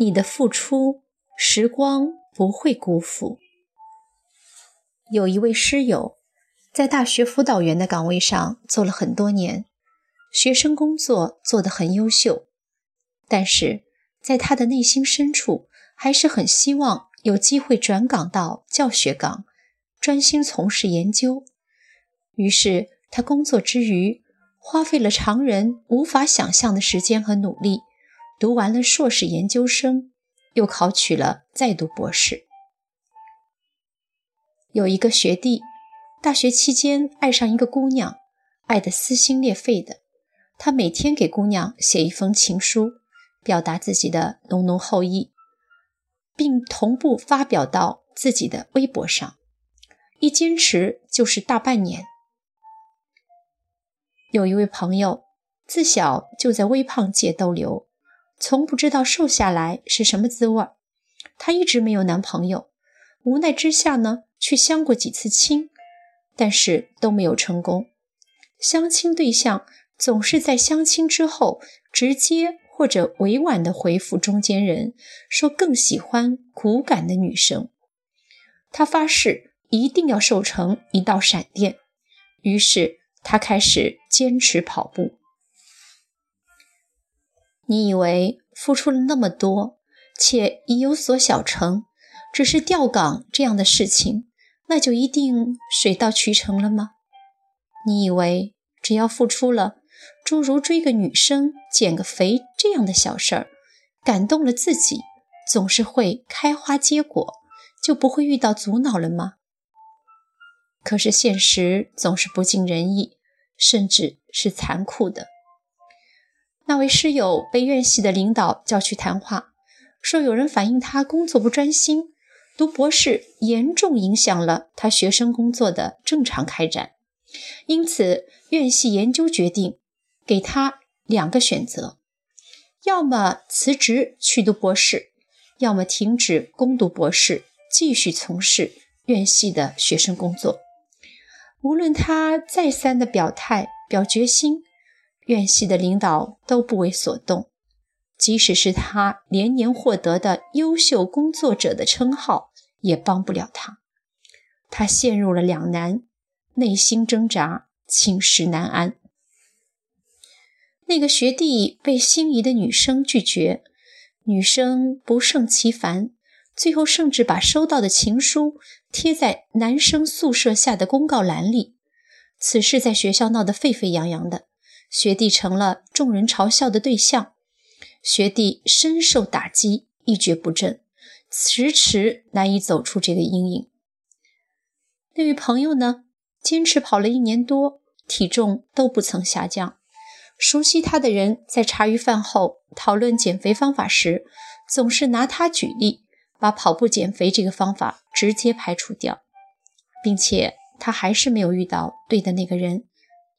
你的付出，时光不会辜负。有一位师友，在大学辅导员的岗位上做了很多年，学生工作做得很优秀，但是在他的内心深处，还是很希望有机会转岗到教学岗，专心从事研究。于是他工作之余，花费了常人无法想象的时间和努力。读完了硕士研究生，又考取了再读博士。有一个学弟，大学期间爱上一个姑娘，爱得撕心裂肺的。他每天给姑娘写一封情书，表达自己的浓浓厚意，并同步发表到自己的微博上。一坚持就是大半年。有一位朋友，自小就在微胖界逗留。从不知道瘦下来是什么滋味，她一直没有男朋友，无奈之下呢，去相过几次亲，但是都没有成功。相亲对象总是在相亲之后直接或者委婉的回复中间人，说更喜欢骨感的女生。她发誓一定要瘦成一道闪电，于是她开始坚持跑步。你以为付出了那么多，且已有所小成，只是调岗这样的事情，那就一定水到渠成了吗？你以为只要付出了，诸如追个女生、减个肥这样的小事儿，感动了自己，总是会开花结果，就不会遇到阻挠了吗？可是现实总是不尽人意，甚至是残酷的。那位师友被院系的领导叫去谈话，说有人反映他工作不专心，读博士严重影响了他学生工作的正常开展，因此院系研究决定给他两个选择：要么辞职去读博士，要么停止攻读博士，继续从事院系的学生工作。无论他再三的表态表决心。院系的领导都不为所动，即使是他连年获得的优秀工作者的称号，也帮不了他。他陷入了两难，内心挣扎，寝食难安。那个学弟被心仪的女生拒绝，女生不胜其烦，最后甚至把收到的情书贴在男生宿舍下的公告栏里。此事在学校闹得沸沸扬扬的。学弟成了众人嘲笑的对象，学弟深受打击，一蹶不振，迟迟难以走出这个阴影。那位朋友呢？坚持跑了一年多，体重都不曾下降。熟悉他的人在茶余饭后讨论减肥方法时，总是拿他举例，把跑步减肥这个方法直接排除掉，并且他还是没有遇到对的那个人，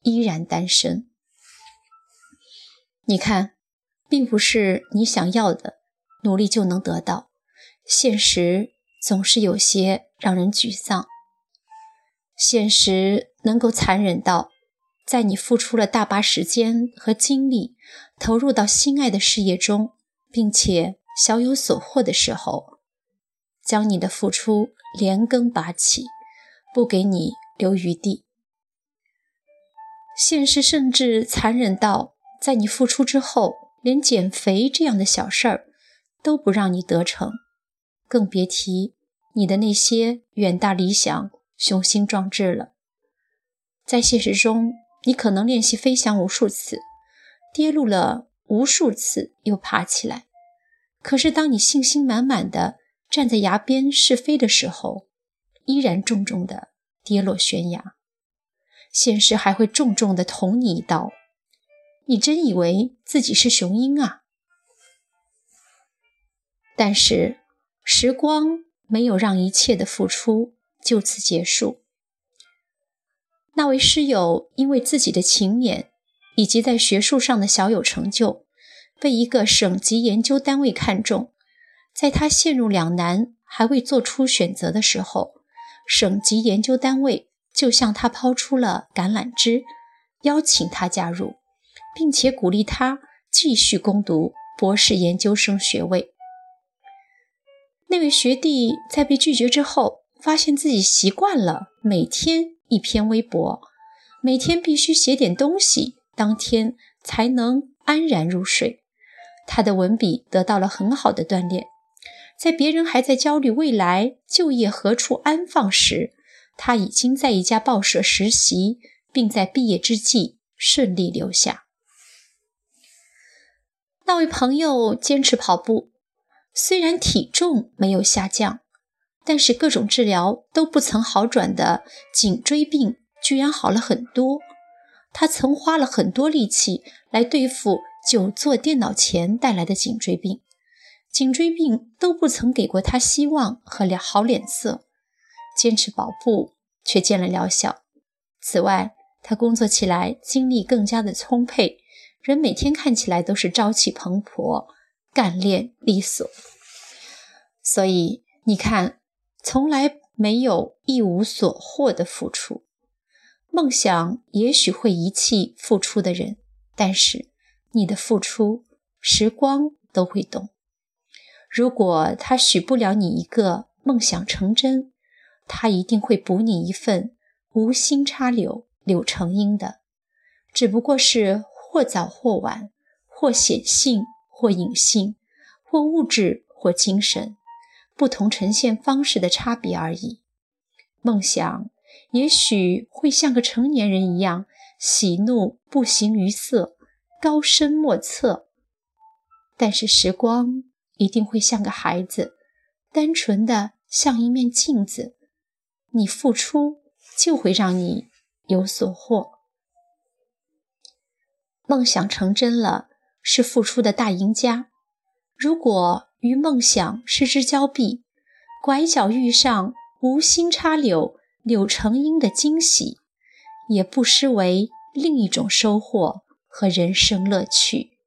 依然单身。你看，并不是你想要的努力就能得到，现实总是有些让人沮丧。现实能够残忍到，在你付出了大把时间和精力，投入到心爱的事业中，并且小有所获的时候，将你的付出连根拔起，不给你留余地。现实甚至残忍到。在你付出之后，连减肥这样的小事儿都不让你得逞，更别提你的那些远大理想、雄心壮志了。在现实中，你可能练习飞翔无数次，跌落了无数次又爬起来。可是，当你信心满满的站在崖边试飞的时候，依然重重的跌落悬崖。现实还会重重的捅你一刀。你真以为自己是雄鹰啊？但是时光没有让一切的付出就此结束。那位师友因为自己的勤勉以及在学术上的小有成就，被一个省级研究单位看中。在他陷入两难还未做出选择的时候，省级研究单位就向他抛出了橄榄枝，邀请他加入。并且鼓励他继续攻读博士研究生学位。那位学弟在被拒绝之后，发现自己习惯了每天一篇微博，每天必须写点东西，当天才能安然入睡。他的文笔得到了很好的锻炼，在别人还在焦虑未来就业何处安放时，他已经在一家报社实习，并在毕业之际顺利留下。那位朋友坚持跑步，虽然体重没有下降，但是各种治疗都不曾好转的颈椎病居然好了很多。他曾花了很多力气来对付。久坐电脑前带来的颈椎病，颈椎病都不曾给过他希望和好脸色。坚持跑步却见了疗效。此外，他工作起来精力更加的充沛，人每天看起来都是朝气蓬勃、干练利索。所以你看，从来没有一无所获的付出。梦想也许会遗弃付出的人，但是。你的付出，时光都会懂。如果他许不了你一个梦想成真，他一定会补你一份无心插柳柳成荫的。只不过是或早或晚，或显性或隐性，或物质或精神，不同呈现方式的差别而已。梦想也许会像个成年人一样，喜怒不形于色。高深莫测，但是时光一定会像个孩子，单纯的像一面镜子。你付出就会让你有所获。梦想成真了，是付出的大赢家。如果与梦想失之交臂，拐角遇上无心插柳柳成荫的惊喜，也不失为另一种收获。和人生乐趣。